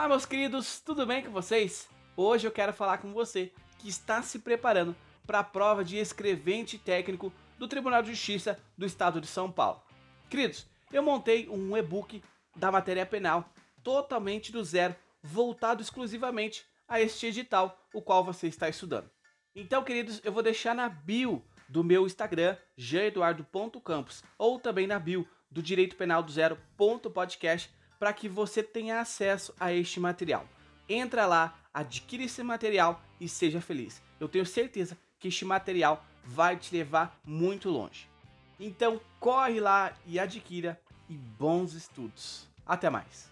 Olá, meus queridos, tudo bem com vocês? Hoje eu quero falar com você que está se preparando para a prova de escrevente técnico do Tribunal de Justiça do Estado de São Paulo. Queridos, eu montei um e-book da matéria penal totalmente do zero, voltado exclusivamente a este edital, o qual você está estudando. Então, queridos, eu vou deixar na bio do meu Instagram, jeeduardo.campos, ou também na bio do Direito Penal do Zero.podcast, para que você tenha acesso a este material. Entra lá, adquire esse material e seja feliz. Eu tenho certeza que este material vai te levar muito longe. Então corre lá e adquira e bons estudos. Até mais.